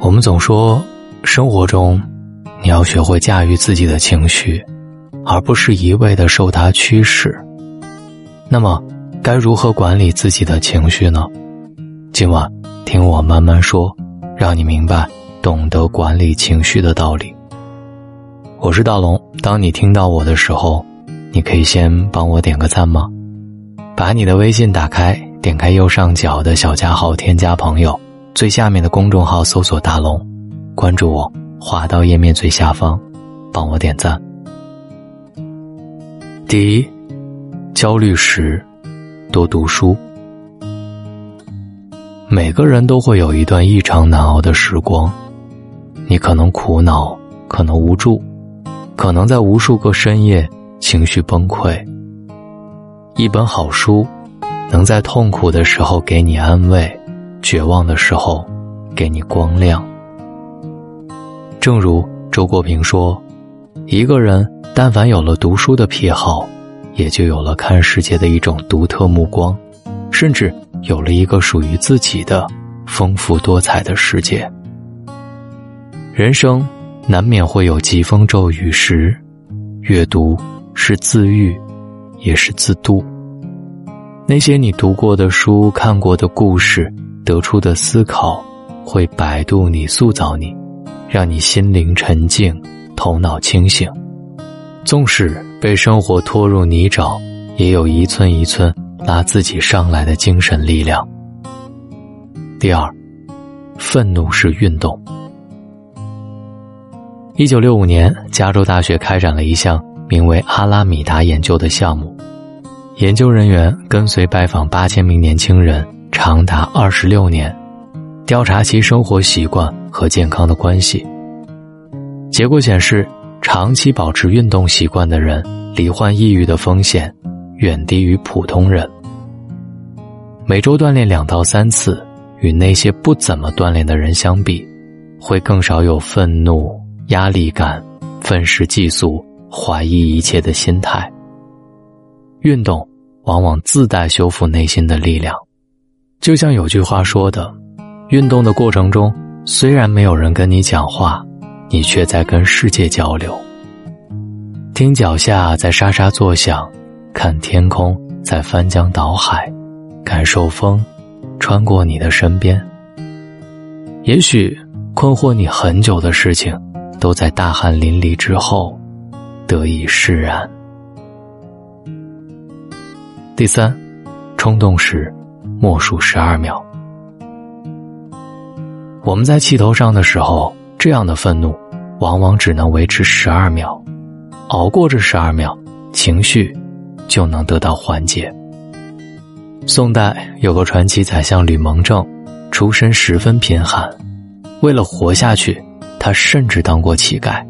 我们总说，生活中你要学会驾驭自己的情绪，而不是一味的受它驱使。那么，该如何管理自己的情绪呢？今晚听我慢慢说，让你明白懂得管理情绪的道理。我是大龙，当你听到我的时候，你可以先帮我点个赞吗？把你的微信打开，点开右上角的小加号，添加朋友。最下面的公众号搜索“大龙”，关注我，滑到页面最下方，帮我点赞。第一，焦虑时多读书。每个人都会有一段异常难熬的时光，你可能苦恼，可能无助，可能在无数个深夜情绪崩溃。一本好书，能在痛苦的时候给你安慰。绝望的时候，给你光亮。正如周国平说：“一个人但凡有了读书的癖好，也就有了看世界的一种独特目光，甚至有了一个属于自己的丰富多彩的世界。”人生难免会有疾风骤雨时，阅读是自愈，也是自渡。那些你读过的书、看过的故事。得出的思考，会摆渡你、塑造你，让你心灵沉静、头脑清醒。纵使被生活拖入泥沼，也有一寸一寸拉自己上来的精神力量。第二，愤怒是运动。一九六五年，加州大学开展了一项名为“阿拉米达研究”的项目，研究人员跟随拜访八千名年轻人。长达二十六年，调查其生活习惯和健康的关系。结果显示，长期保持运动习惯的人，罹患抑郁的风险远低于普通人。每周锻炼两到三次，与那些不怎么锻炼的人相比，会更少有愤怒、压力感、愤世嫉俗、怀疑一切的心态。运动往往自带修复内心的力量。就像有句话说的，运动的过程中，虽然没有人跟你讲话，你却在跟世界交流。听脚下在沙沙作响，看天空在翻江倒海，感受风穿过你的身边。也许困惑你很久的事情，都在大汗淋漓之后得以释然。第三，冲动时。默数十二秒。我们在气头上的时候，这样的愤怒往往只能维持十二秒，熬过这十二秒，情绪就能得到缓解。宋代有个传奇宰相吕蒙正，出身十分贫寒，为了活下去，他甚至当过乞丐。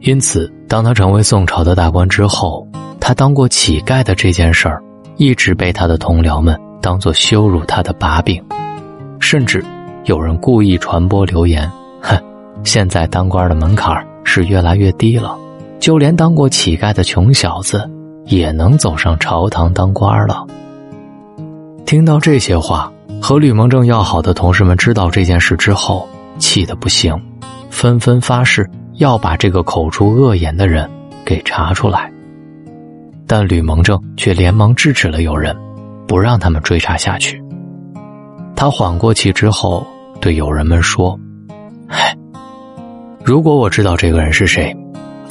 因此，当他成为宋朝的大官之后，他当过乞丐的这件事儿，一直被他的同僚们。当做羞辱他的把柄，甚至有人故意传播流言：“哼，现在当官的门槛是越来越低了，就连当过乞丐的穷小子也能走上朝堂当官了。”听到这些话，和吕蒙正要好的同事们知道这件事之后，气得不行，纷纷发誓要把这个口出恶言的人给查出来。但吕蒙正却连忙制止了有人。不让他们追查下去。他缓过气之后，对友人们说：“唉，如果我知道这个人是谁，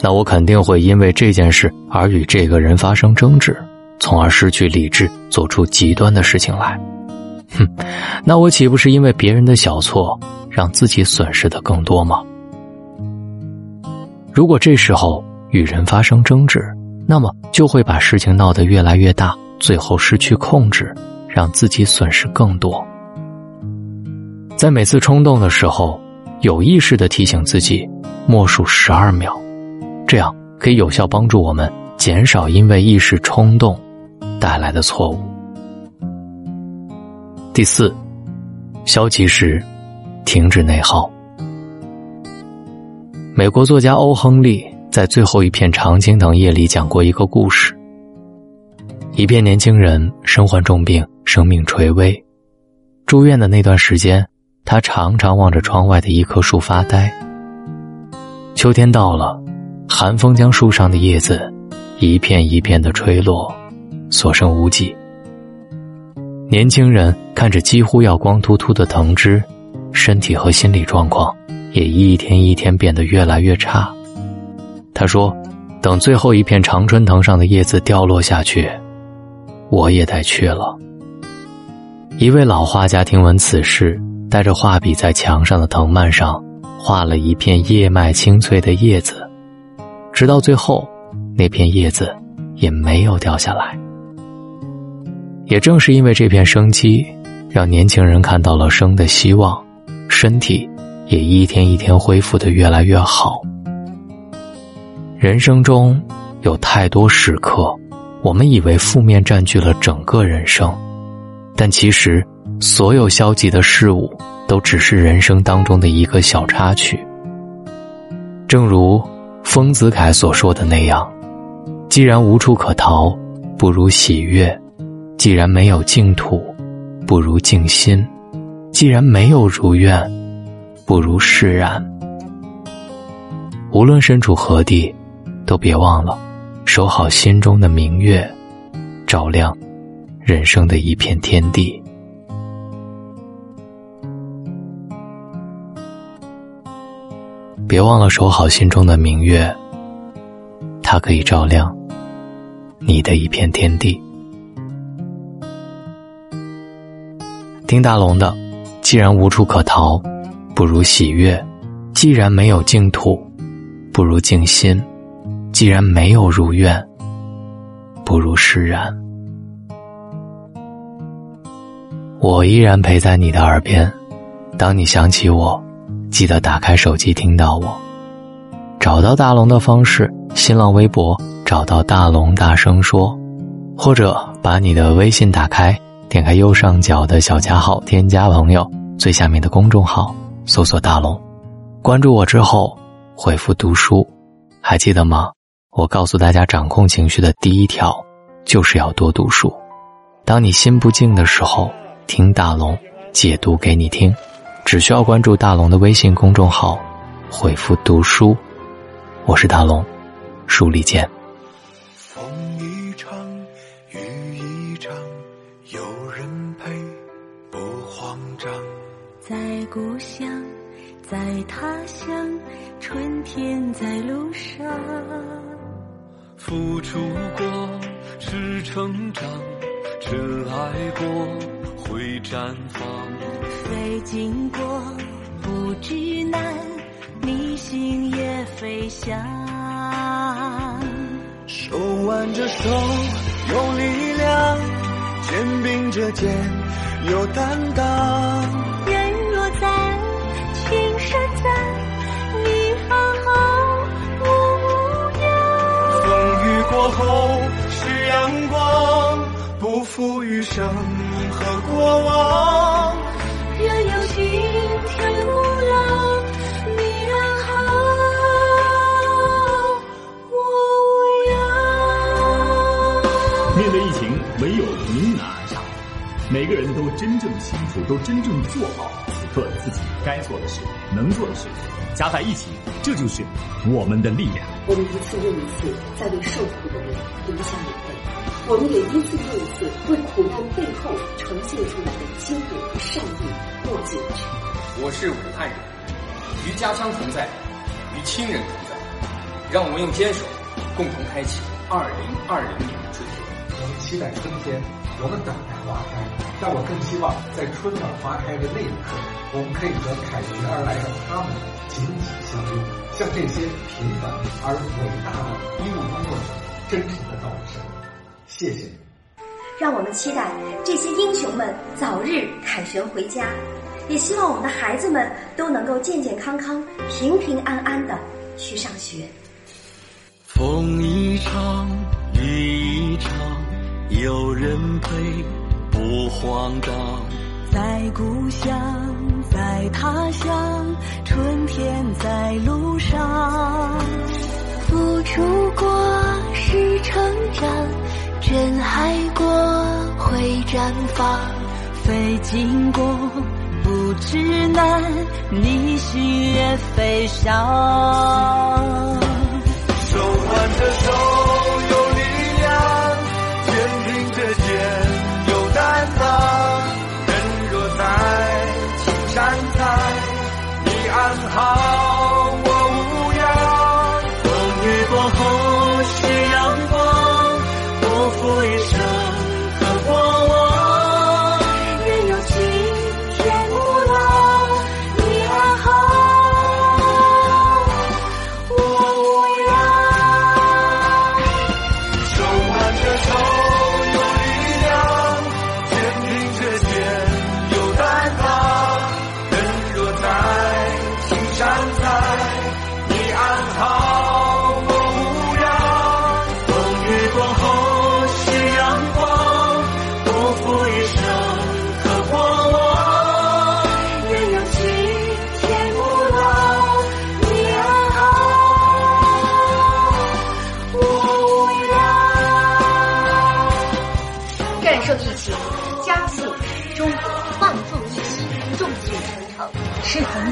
那我肯定会因为这件事而与这个人发生争执，从而失去理智，做出极端的事情来。哼，那我岂不是因为别人的小错，让自己损失的更多吗？如果这时候与人发生争执，那么就会把事情闹得越来越大。”最后失去控制，让自己损失更多。在每次冲动的时候，有意识的提醒自己，默数十二秒，这样可以有效帮助我们减少因为一时冲动带来的错误。第四，消极时停止内耗。美国作家欧·亨利在最后一片常青藤叶里讲过一个故事。一片年轻人身患重病，生命垂危，住院的那段时间，他常常望着窗外的一棵树发呆。秋天到了，寒风将树上的叶子一片一片的吹落，所剩无几。年轻人看着几乎要光秃秃的藤枝，身体和心理状况也一天一天变得越来越差。他说：“等最后一片常春藤上的叶子掉落下去，我也得去了。”一位老画家听闻此事，带着画笔在墙上的藤蔓上画了一片叶脉清脆的叶子，直到最后，那片叶子也没有掉下来。也正是因为这片生机，让年轻人看到了生的希望，身体也一天一天恢复的越来越好。人生中有太多时刻，我们以为负面占据了整个人生。但其实，所有消极的事物都只是人生当中的一个小插曲。正如丰子恺所说的那样：“既然无处可逃，不如喜悦；既然没有净土，不如静心；既然没有如愿，不如释然。”无论身处何地，都别忘了守好心中的明月，照亮。人生的一片天地，别忘了守好心中的明月，它可以照亮你的一片天地。听大龙的，既然无处可逃，不如喜悦；既然没有净土，不如静心；既然没有如愿，不如释然。我依然陪在你的耳边，当你想起我，记得打开手机听到我。找到大龙的方式：新浪微博找到大龙大声说，或者把你的微信打开，点开右上角的小加号，添加朋友，最下面的公众号搜索大龙，关注我之后回复读书，还记得吗？我告诉大家，掌控情绪的第一条就是要多读书。当你心不静的时候。听大龙解读给你听，只需要关注大龙的微信公众号，回复“读书”，我是大龙，书里见。付出过是成长，真爱过。会绽放，飞经过不惧难，逆心也飞翔。手挽着手有力量，肩并着肩有担当。生。和过往，愿有今天无老，你安好，我无恙。面对疫情，唯有迎难而上，每个人都真正清楚，都真正做好此刻自己该做的事、能做的事，加在一起，这就是我们的力量。我们一次又一次在为受苦的人流下眼泪。我们也一次又一次为苦难背后呈现出来的坚韧和善意握紧了拳我是武汉人，与家乡同在，与亲人同在，让我们用坚守，共同开启二零二零年的春天。我们期待春天，我们等待花开，但我更希望在春暖花开的那一刻，我们可以和凯旋而来的他们紧紧相拥，向这些平凡而伟大的医务工作者真诚的道一声。谢谢。让我们期待这些英雄们早日凯旋回家，也希望我们的孩子们都能够健健康康、平平安安的去上学。风一场，雨一场，有人陪，不慌张。在故乡，在他乡，春天在路上。付出过是成长。人海过会绽放，飞经过不知难，逆行越飞翔。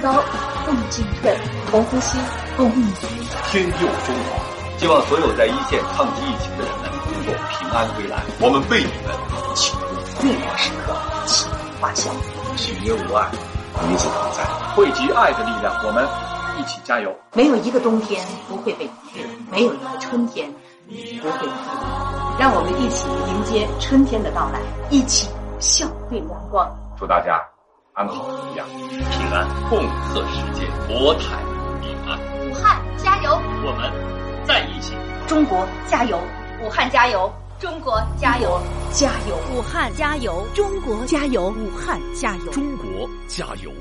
高，共进退，同呼吸，共命运。天佑中华！希望所有在一线抗击疫情的人们能够平安归来。我们为你们祈祷。逆难时刻，启华笑，喜悦无碍，彼此同在，汇集爱的力量，我们一起加油！没有一个冬天不会被敌人，没有一个春天不会疲惫。让我们一起迎接春天的到来，一起笑对阳光。祝大家安好一样，平安共克时艰，国泰民安。武汉加油！我们在一起。中国加油！武汉加油！中国加油！加油！武汉加油！中国加油！武汉加油！中国加油！